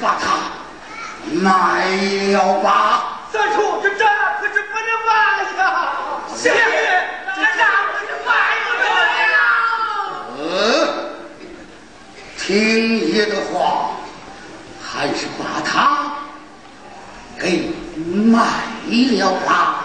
把它卖了吧。三叔这这可是不能卖呀。谢爷这账可是卖不得了嗯听爷的话还是把它给卖了吧。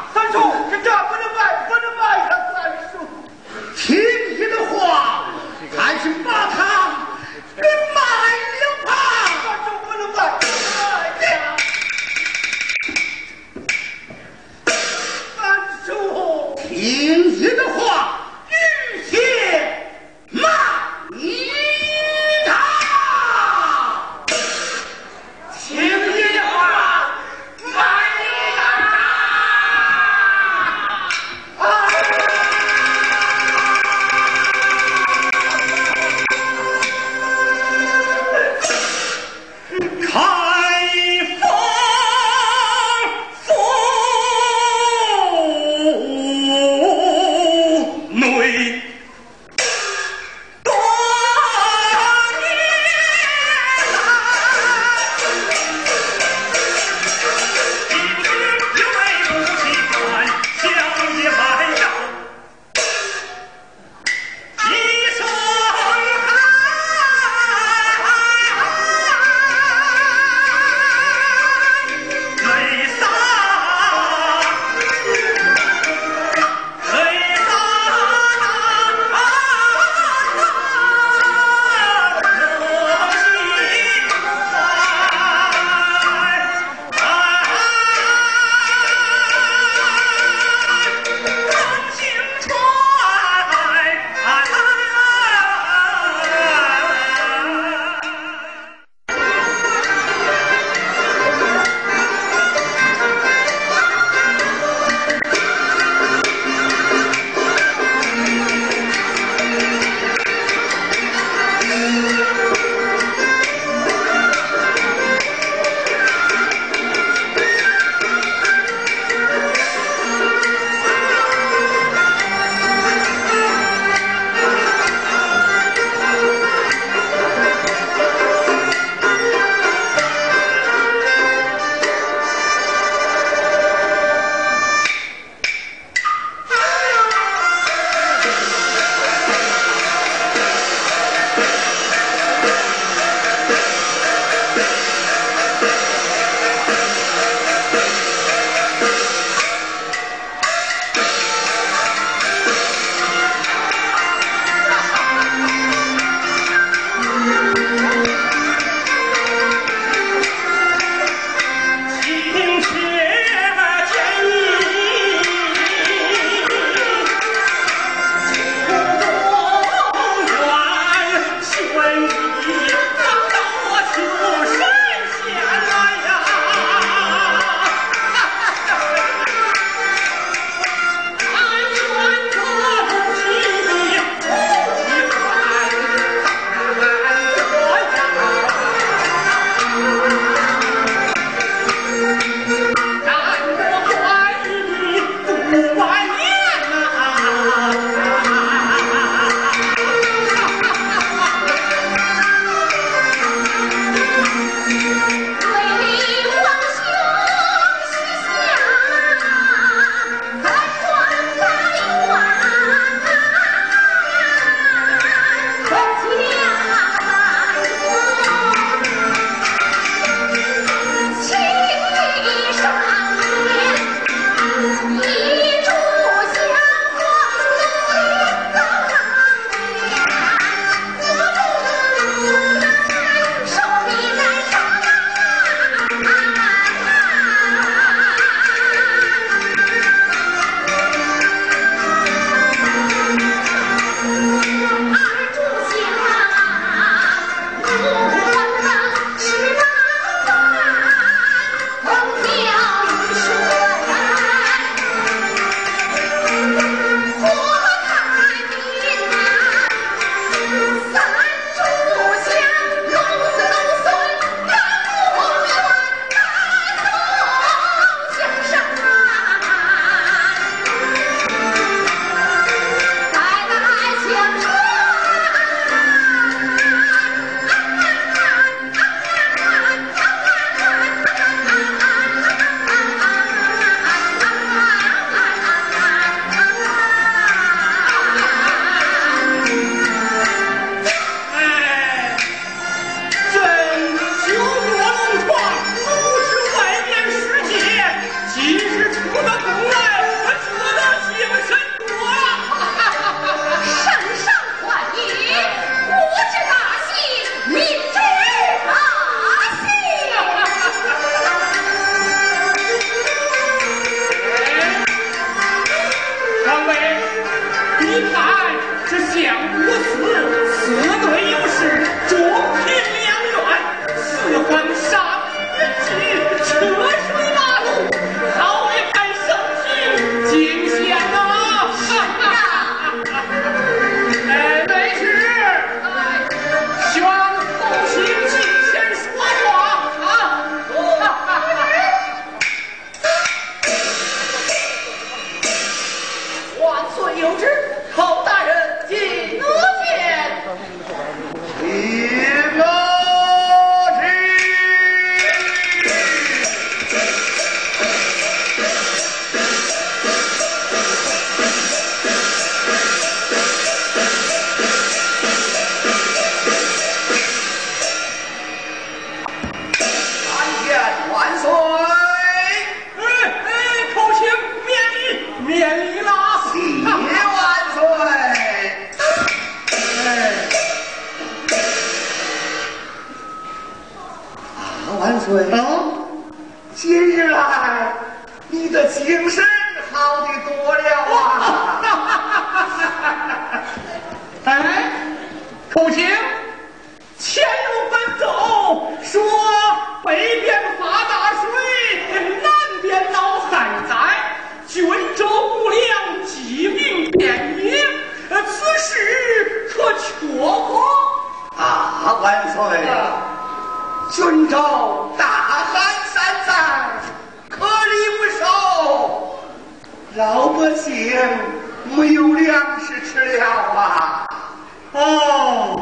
对啊，今日来你的精神好的多了啊！哎，口琴，前路奔走，说北边发大水，南边闹旱灾，军州无粮，饥民遍野，此事可确过？啊，万岁！朝大旱三灾颗粒无收老百姓没有粮食吃了啊。哦。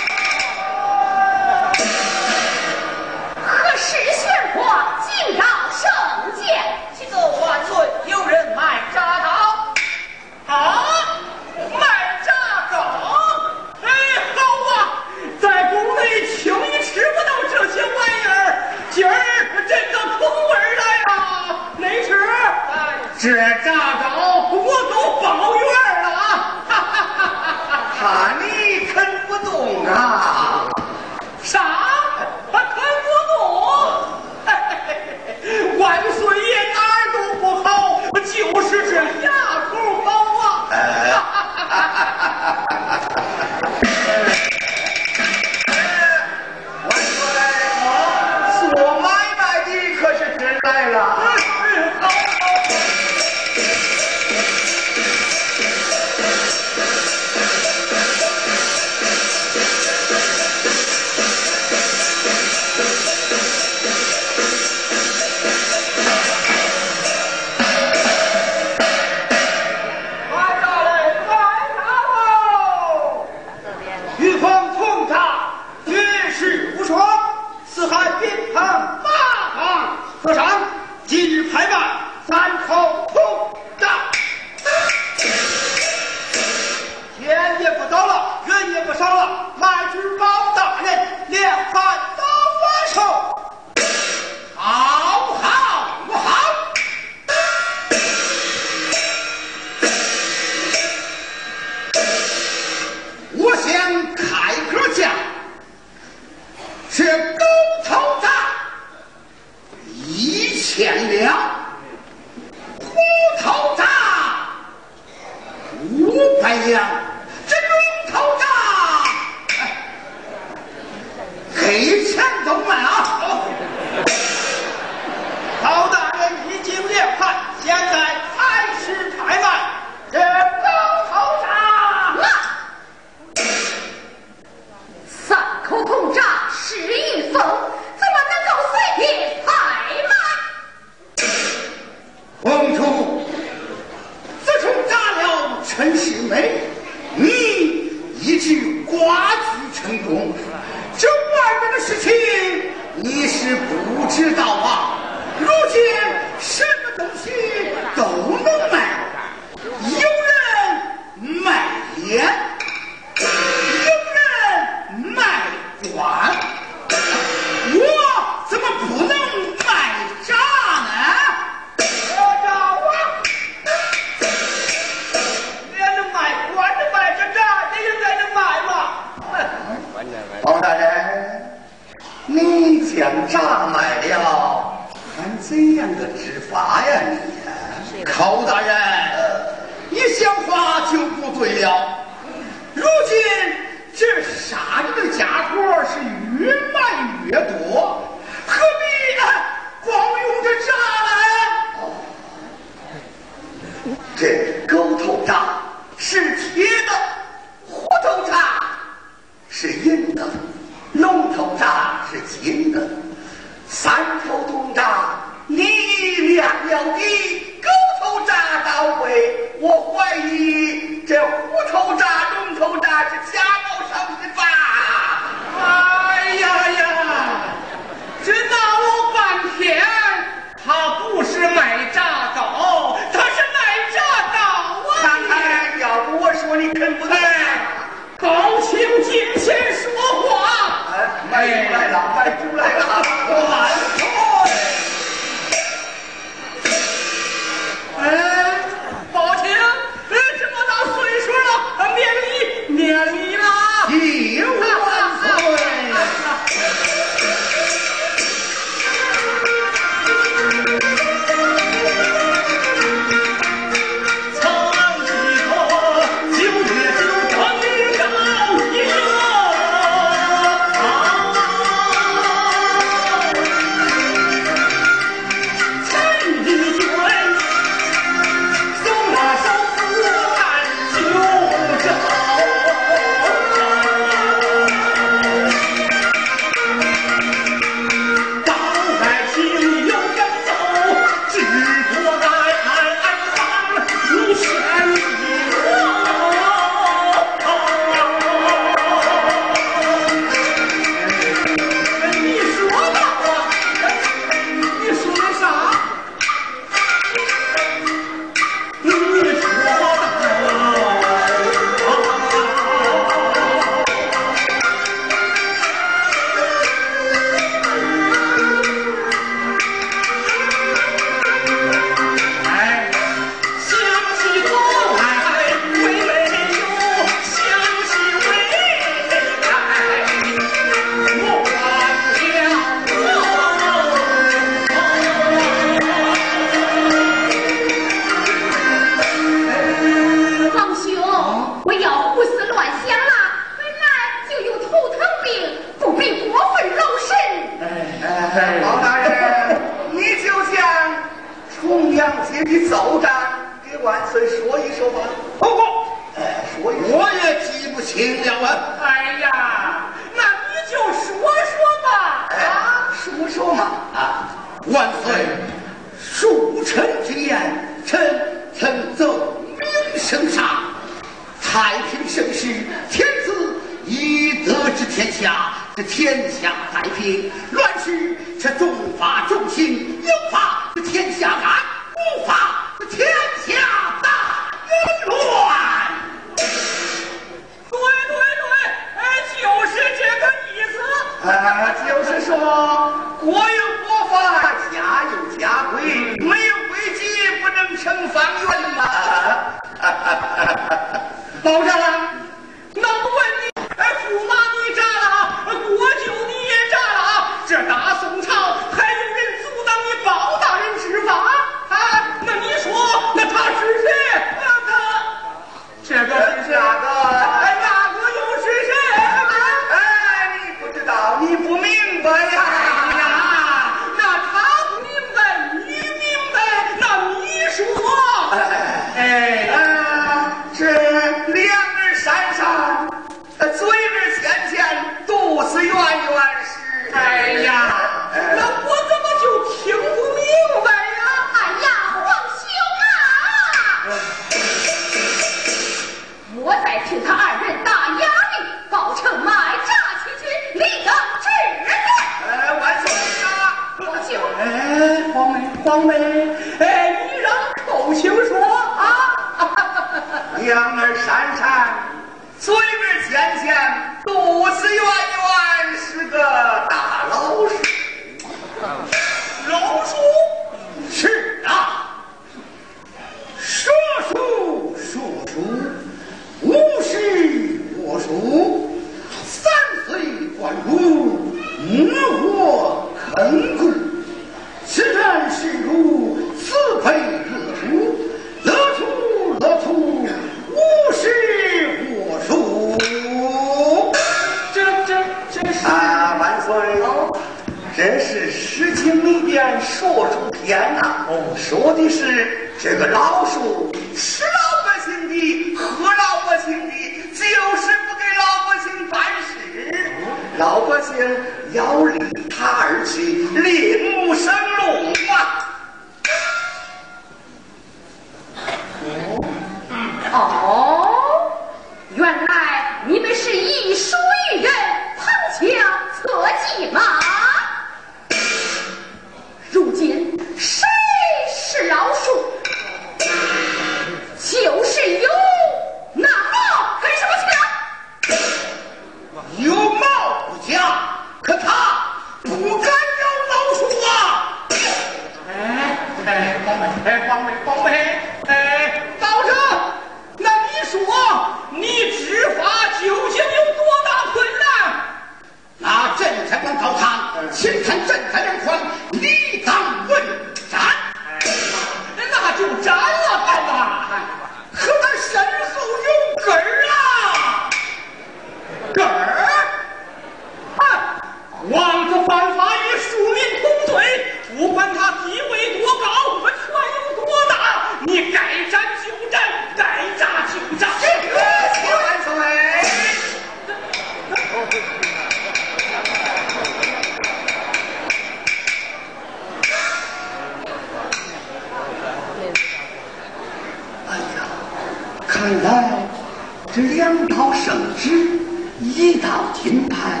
一道金牌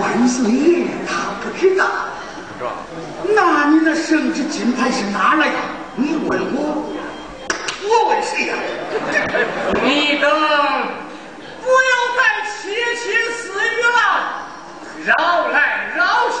万岁爷他不知道。那你那圣旨金牌是哪来的？你问我。我问谁呀？你等。不要再窃窃私语了。绕来绕去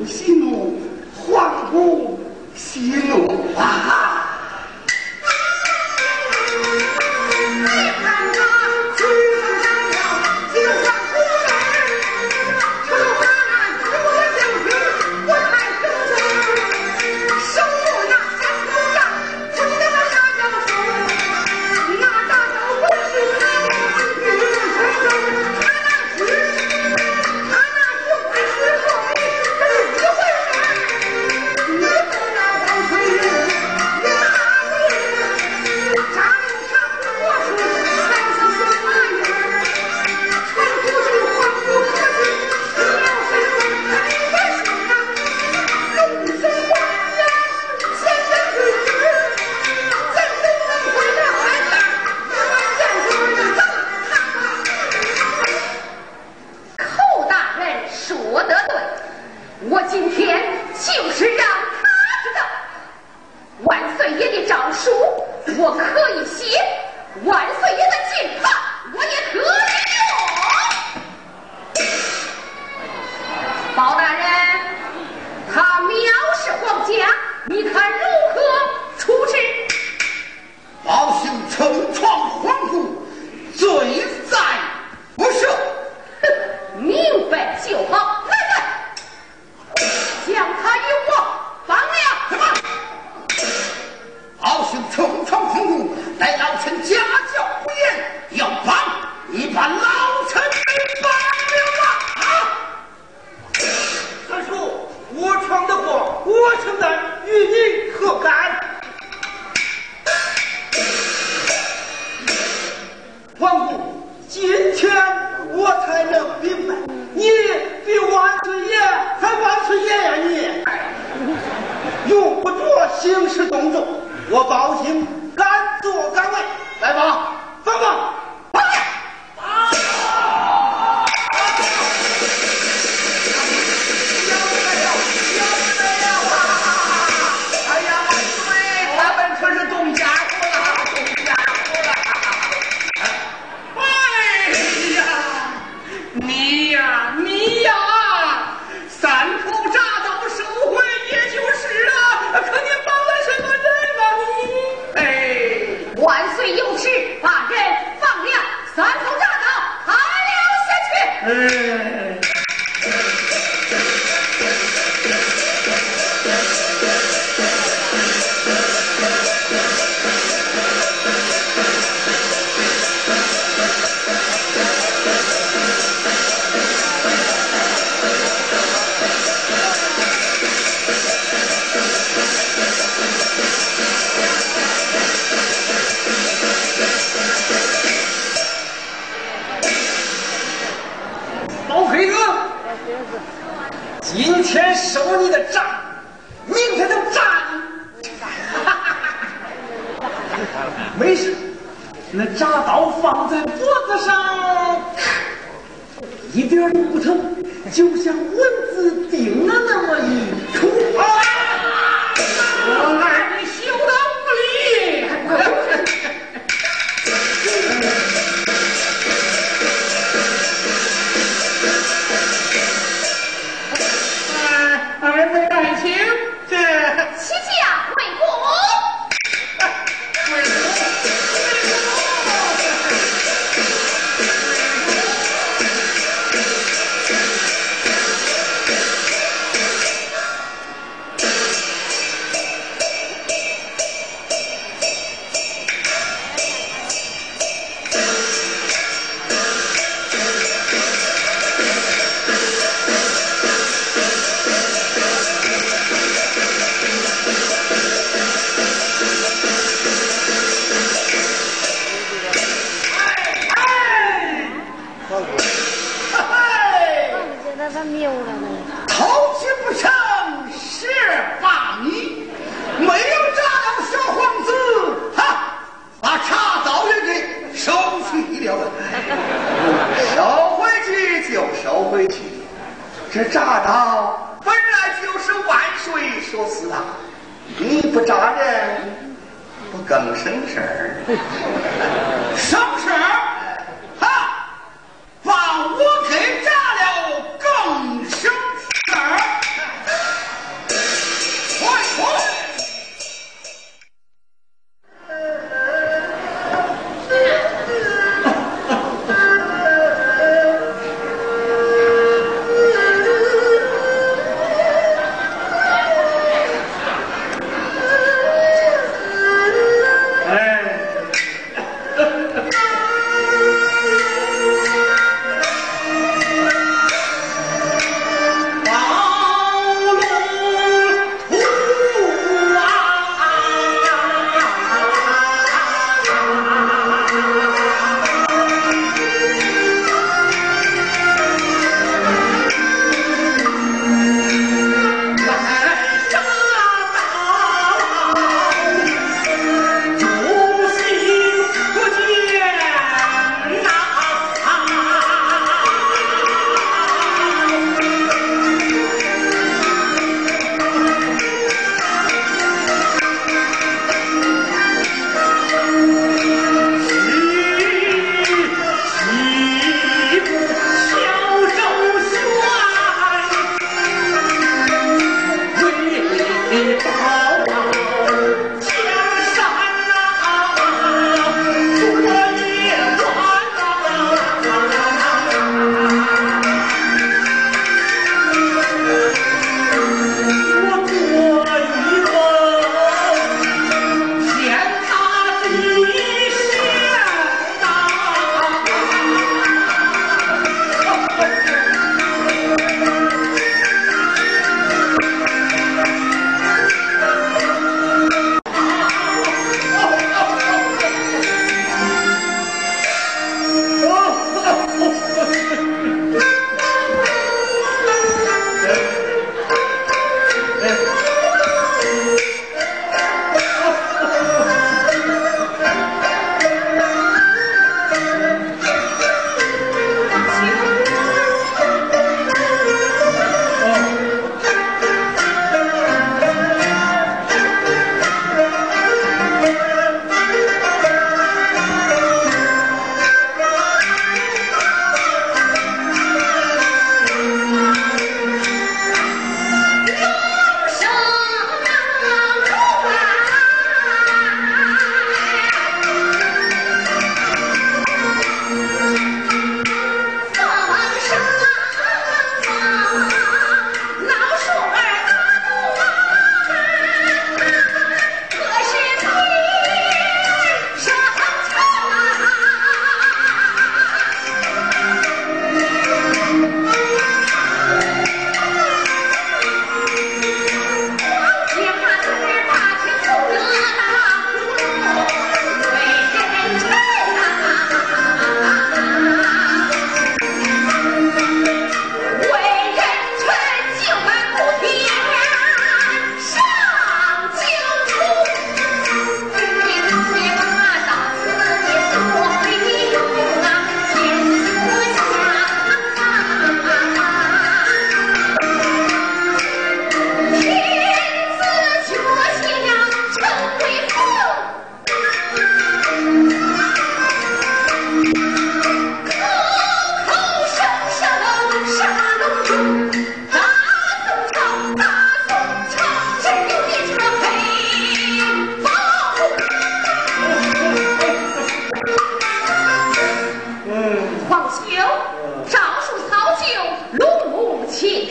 我息怒皇姑息怒啊。偷鸡不成蚀把米，没有炸到小皇子，哈，把茶刀也给收起了，收回去就收回去，这铡刀本来就是万岁所赐啊，你不铡人，不更省事儿？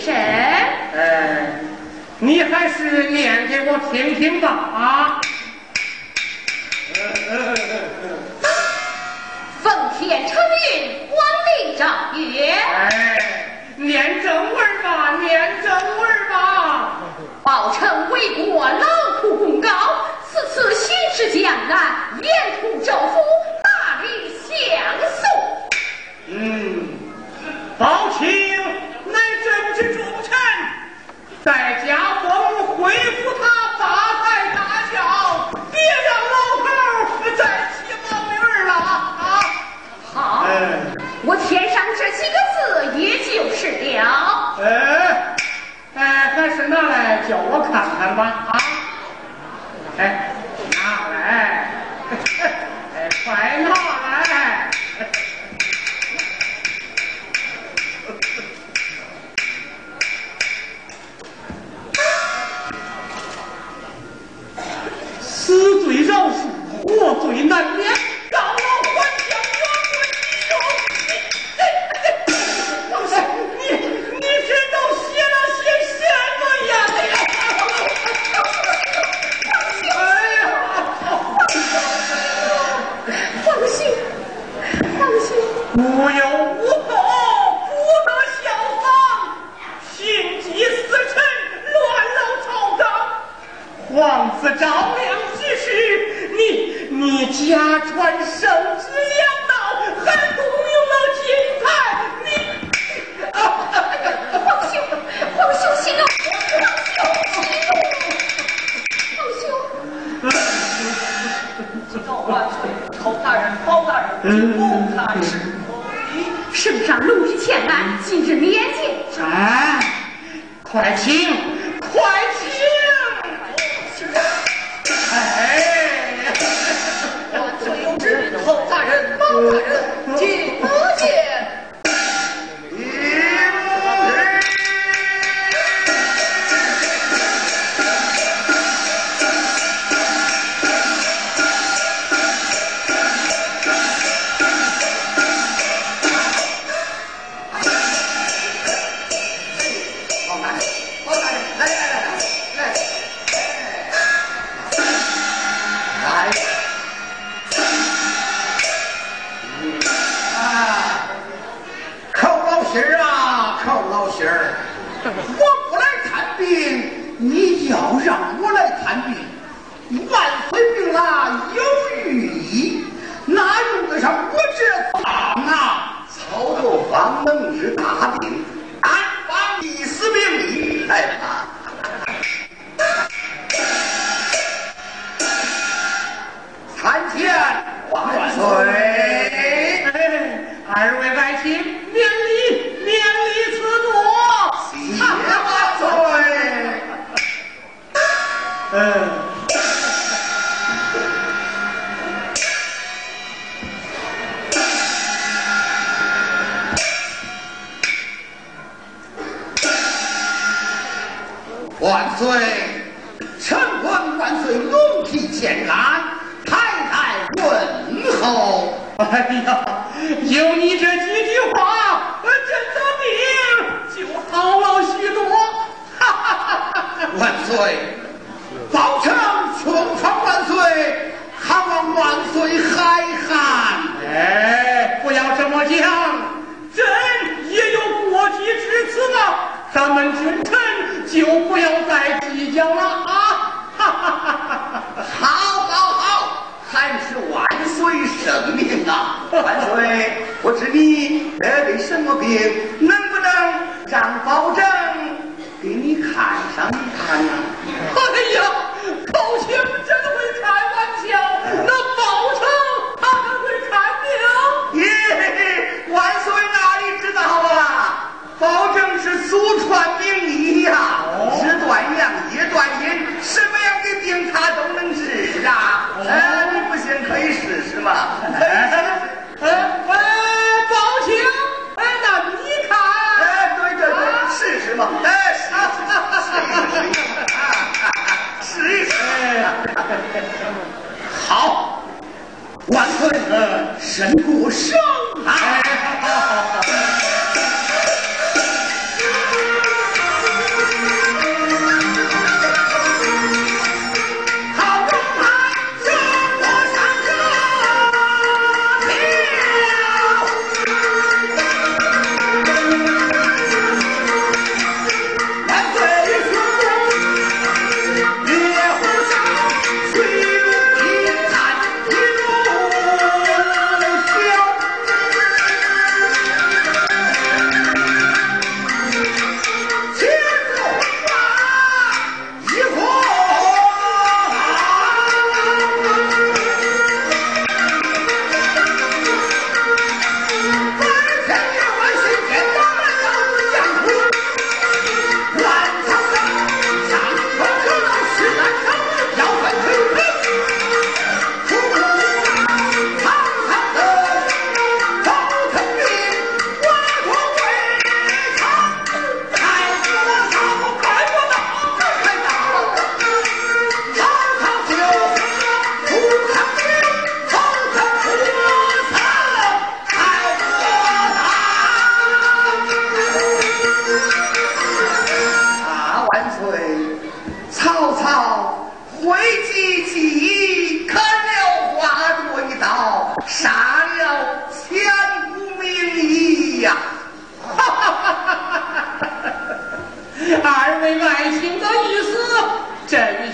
谁？哎你还是念给我听听吧。啊。奉天承运管理诏曰哎念正文吧念正文吧。报臣为国劳苦功高此次行视江南沿途政府大力相送嗯保持在家中回复他大材大孝别让老头再起毛驴儿了啊！好。我填上这几个字也就是了。哎。哎还是拿来叫我看看吧啊。哎拿来。哎快拿来。家传圣旨两道，还独有了金才。你，啊哈哈！皇兄，皇兄息怒，皇兄息怒，皇兄。告万岁，侯大人、包大人、金公大人，圣上龙体欠安，今日免进。啊！快请。我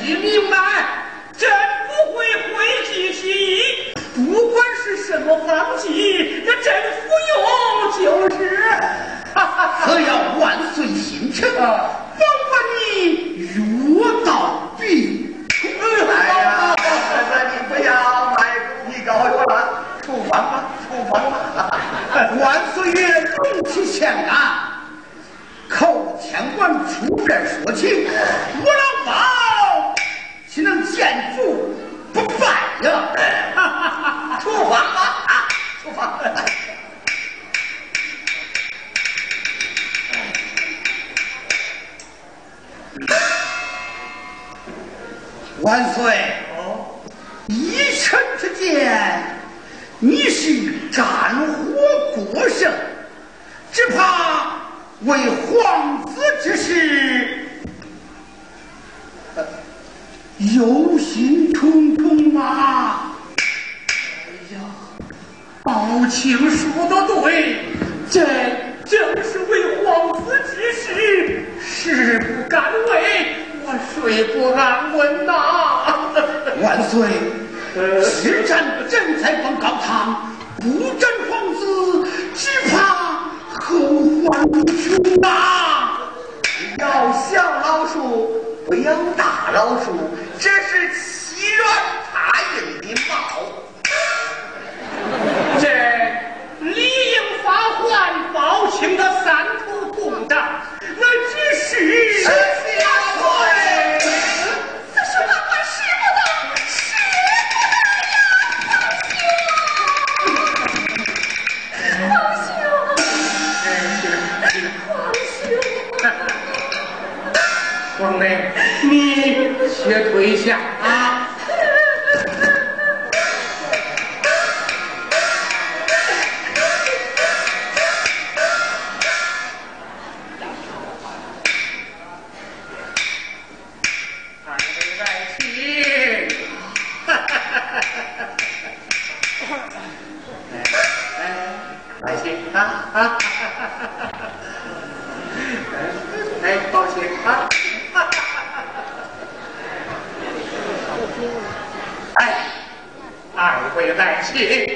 已明白，朕不会讳疾起意，不管是什么方剂，那朕服用就是。哈哈哈！可要万岁心诚，甭管你药到病除。哎呀，那你不要卖你高药了，处方吧，处方吧。万岁爷龙体欠安。口千万出边说情，我老见主不拜呀？出发吧，啊，出发！万岁！哦，一臣之见，你是战火过盛，只怕。为皇子之事，忧心忡忡啊！哎呀，宝卿说的对，朕正是为皇子之事，誓不敢违，我睡不安稳呐！万岁，是朕朕在方高堂，不斩皇子，只怕。后患无穷啊！要想老鼠，不要大老鼠，这是欺软怕硬的猫。这理应发还包青的三头公账，那只是。你且退下啊！That's.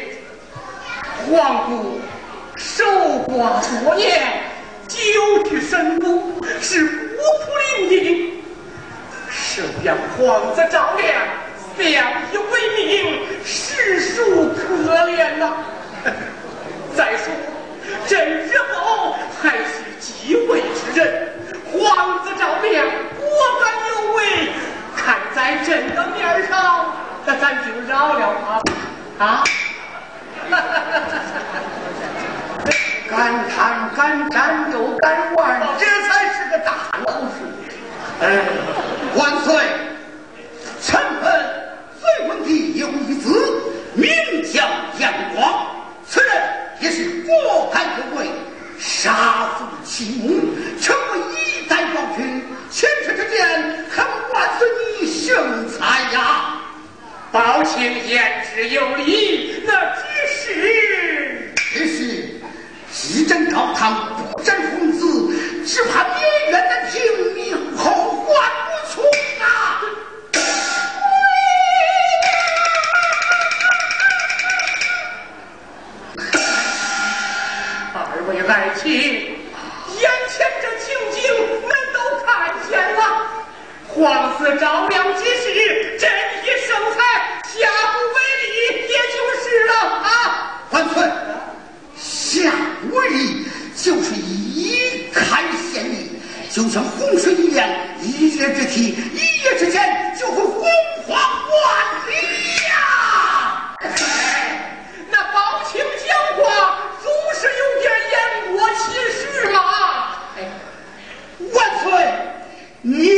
Ni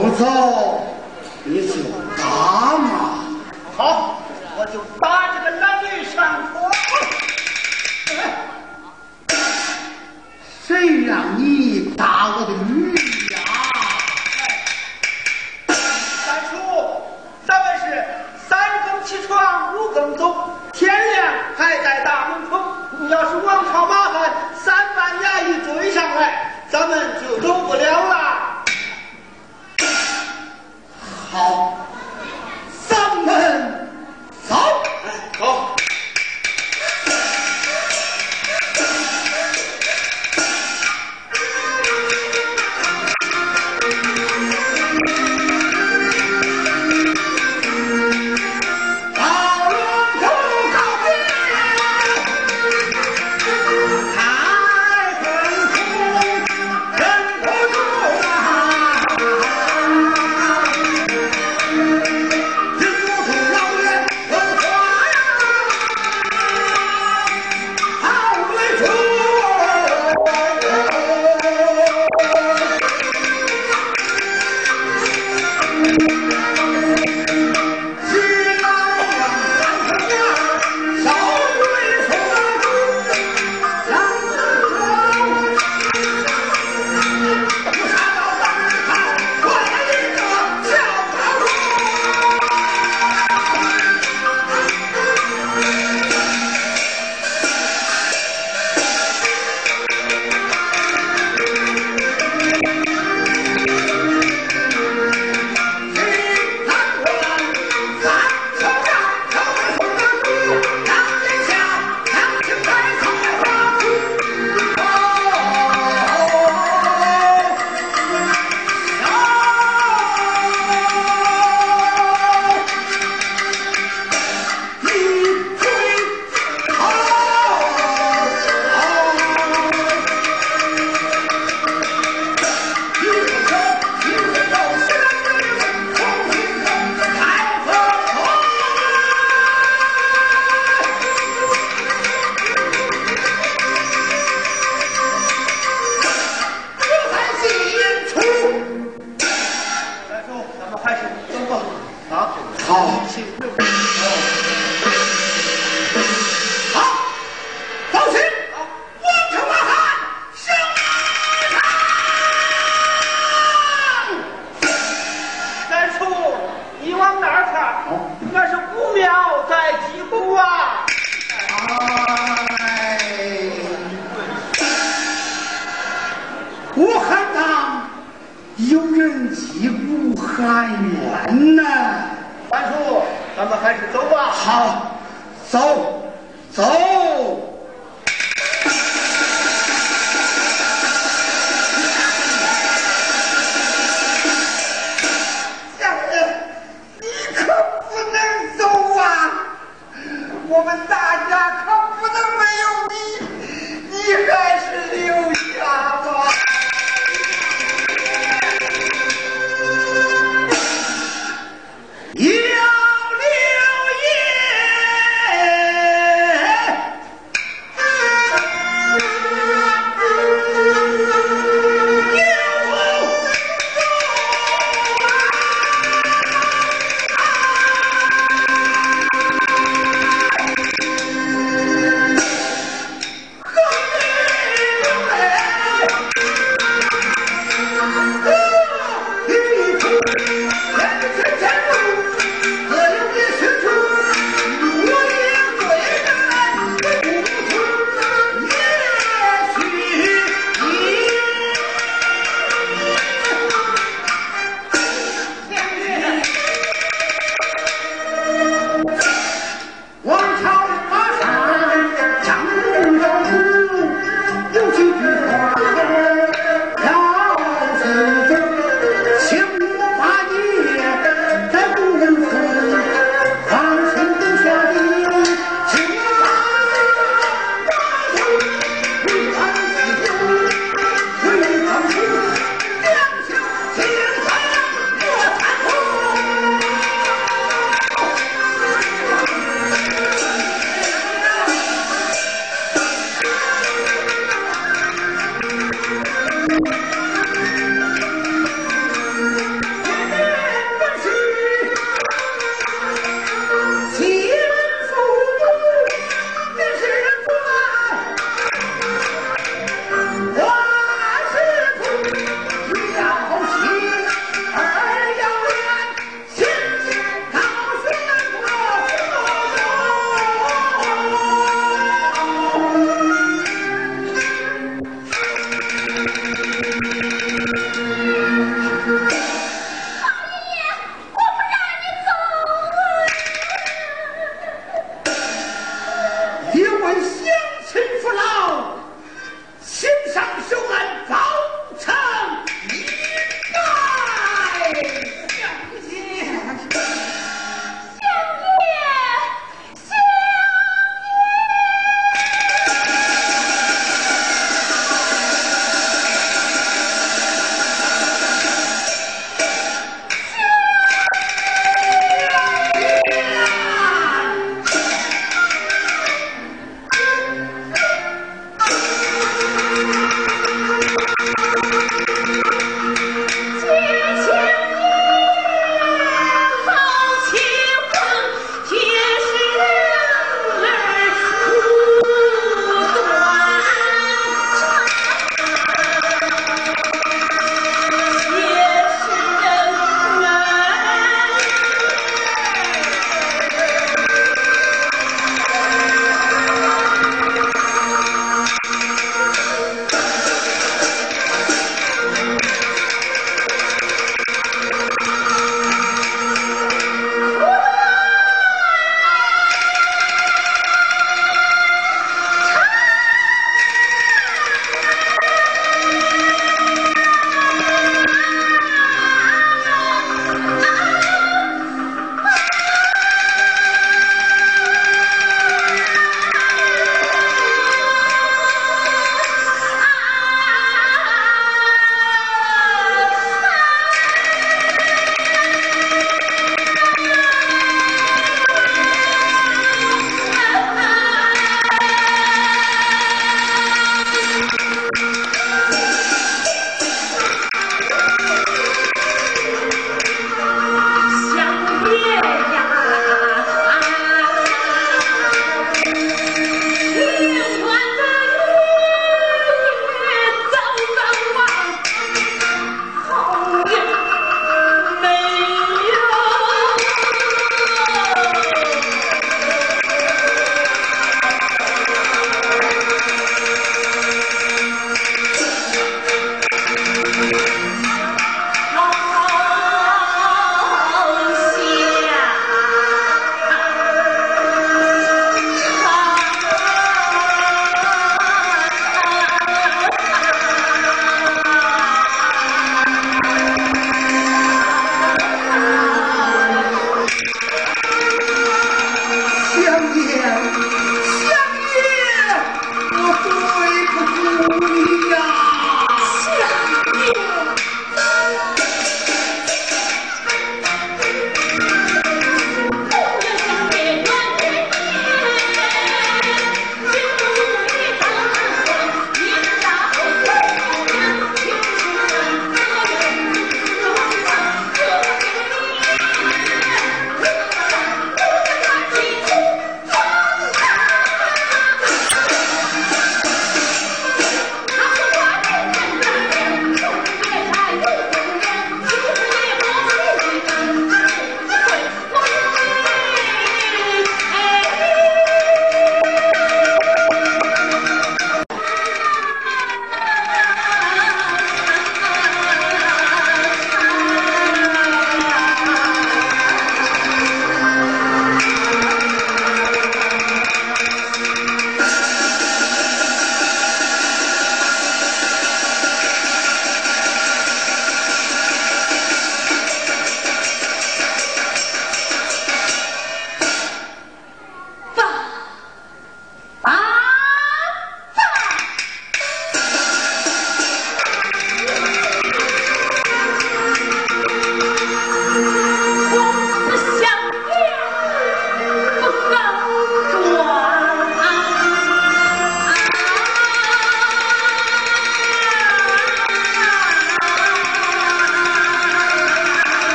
不走，你就打嘛。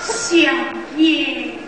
想念。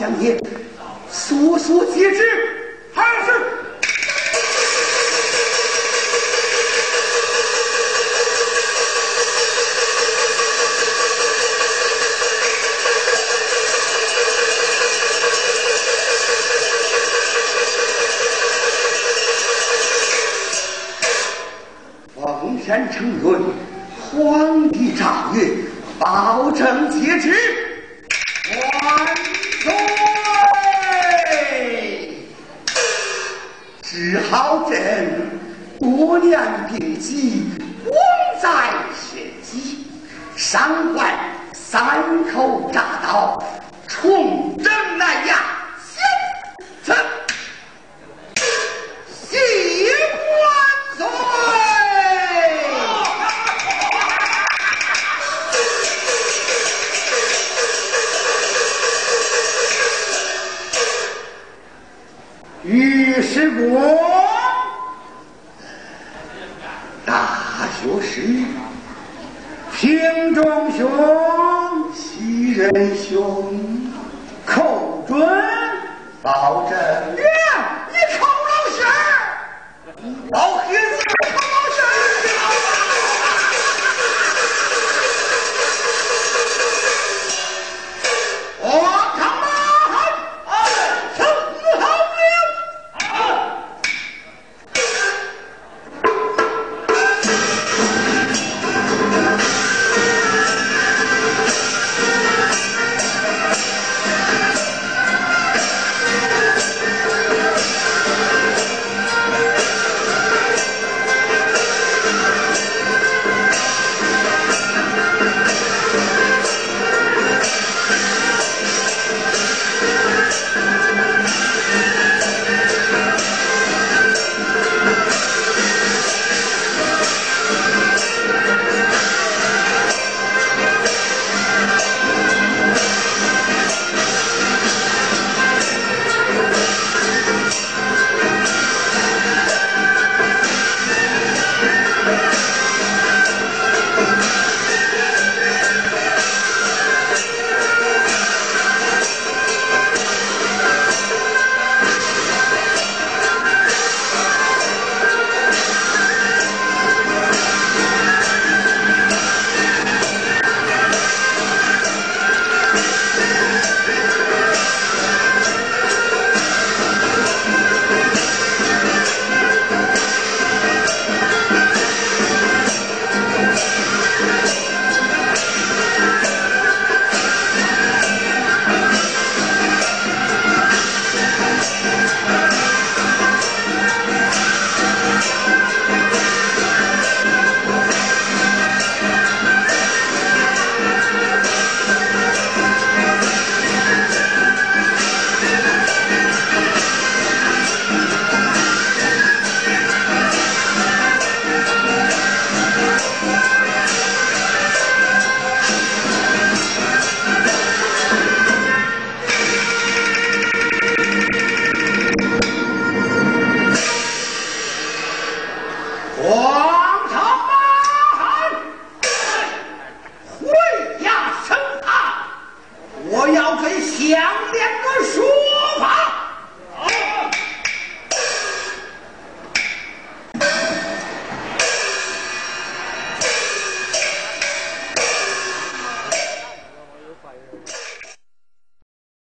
将军所说皆旨二是我山成河